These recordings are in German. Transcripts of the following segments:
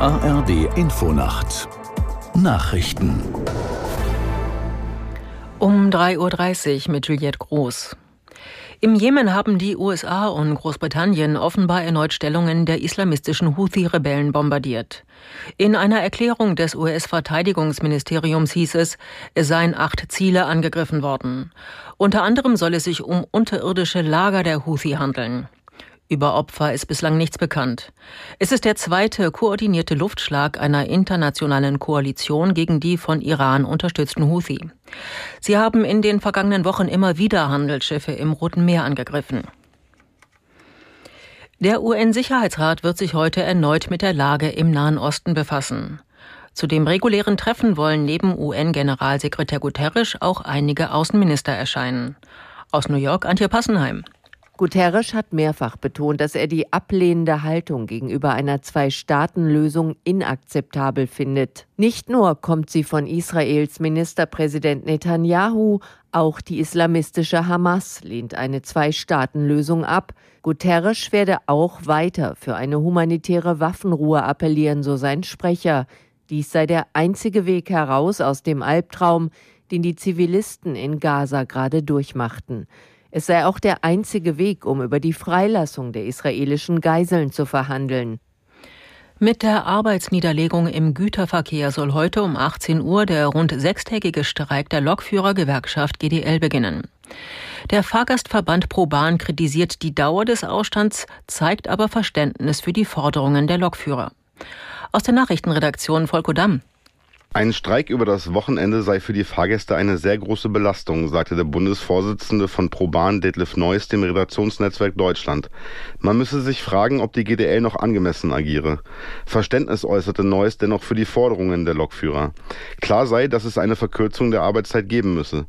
ARD Infonacht Nachrichten um 3.30 Uhr mit Juliette Groß. Im Jemen haben die USA und Großbritannien offenbar erneut Stellungen der islamistischen Houthi-Rebellen bombardiert. In einer Erklärung des US-Verteidigungsministeriums hieß es, es seien acht Ziele angegriffen worden. Unter anderem soll es sich um unterirdische Lager der Houthi handeln. Über Opfer ist bislang nichts bekannt. Es ist der zweite koordinierte Luftschlag einer internationalen Koalition gegen die von Iran unterstützten Houthi. Sie haben in den vergangenen Wochen immer wieder Handelsschiffe im Roten Meer angegriffen. Der UN-Sicherheitsrat wird sich heute erneut mit der Lage im Nahen Osten befassen. Zu dem regulären Treffen wollen neben UN-Generalsekretär Guterres auch einige Außenminister erscheinen. Aus New York Antje Passenheim. Guterres hat mehrfach betont, dass er die ablehnende Haltung gegenüber einer Zwei-Staaten-Lösung inakzeptabel findet. Nicht nur kommt sie von Israels Ministerpräsident Netanyahu, auch die islamistische Hamas lehnt eine Zwei-Staaten-Lösung ab. Guterres werde auch weiter für eine humanitäre Waffenruhe appellieren, so sein Sprecher. Dies sei der einzige Weg heraus aus dem Albtraum, den die Zivilisten in Gaza gerade durchmachten. Es sei auch der einzige Weg, um über die Freilassung der israelischen Geiseln zu verhandeln. Mit der Arbeitsniederlegung im Güterverkehr soll heute um 18 Uhr der rund sechstägige Streik der Lokführergewerkschaft GDL beginnen. Der Fahrgastverband ProBahn kritisiert die Dauer des Ausstands, zeigt aber Verständnis für die Forderungen der Lokführer. Aus der Nachrichtenredaktion Volko Damm. Ein Streik über das Wochenende sei für die Fahrgäste eine sehr große Belastung, sagte der Bundesvorsitzende von ProBahn Detlef Neuss dem Redaktionsnetzwerk Deutschland. Man müsse sich fragen, ob die GDL noch angemessen agiere. Verständnis äußerte Neuss dennoch für die Forderungen der Lokführer. Klar sei, dass es eine Verkürzung der Arbeitszeit geben müsse.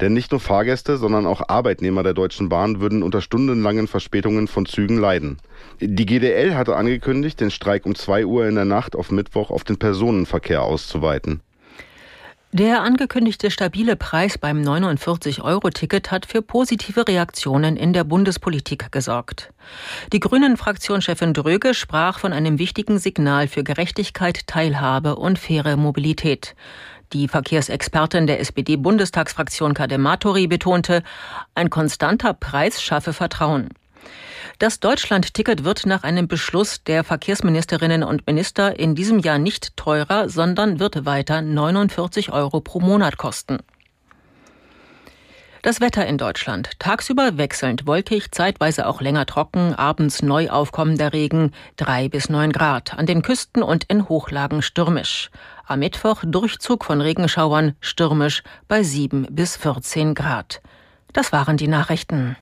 Denn nicht nur Fahrgäste, sondern auch Arbeitnehmer der Deutschen Bahn würden unter stundenlangen Verspätungen von Zügen leiden. Die GDL hatte angekündigt, den Streik um zwei Uhr in der Nacht auf Mittwoch auf den Personenverkehr auszuweiten. Der angekündigte stabile Preis beim 49-Euro-Ticket hat für positive Reaktionen in der Bundespolitik gesorgt. Die Grünen-Fraktionschefin Dröge sprach von einem wichtigen Signal für Gerechtigkeit, Teilhabe und faire Mobilität. Die Verkehrsexpertin der SPD-Bundestagsfraktion Kadematori betonte, ein konstanter Preis schaffe Vertrauen. Das Deutschland-Ticket wird nach einem Beschluss der Verkehrsministerinnen und Minister in diesem Jahr nicht teurer, sondern wird weiter 49 Euro pro Monat kosten. Das Wetter in Deutschland. Tagsüber wechselnd wolkig, zeitweise auch länger trocken, abends neu aufkommender Regen, drei bis neun Grad. An den Küsten und in Hochlagen stürmisch. Am Mittwoch Durchzug von Regenschauern, stürmisch bei sieben bis 14 Grad. Das waren die Nachrichten.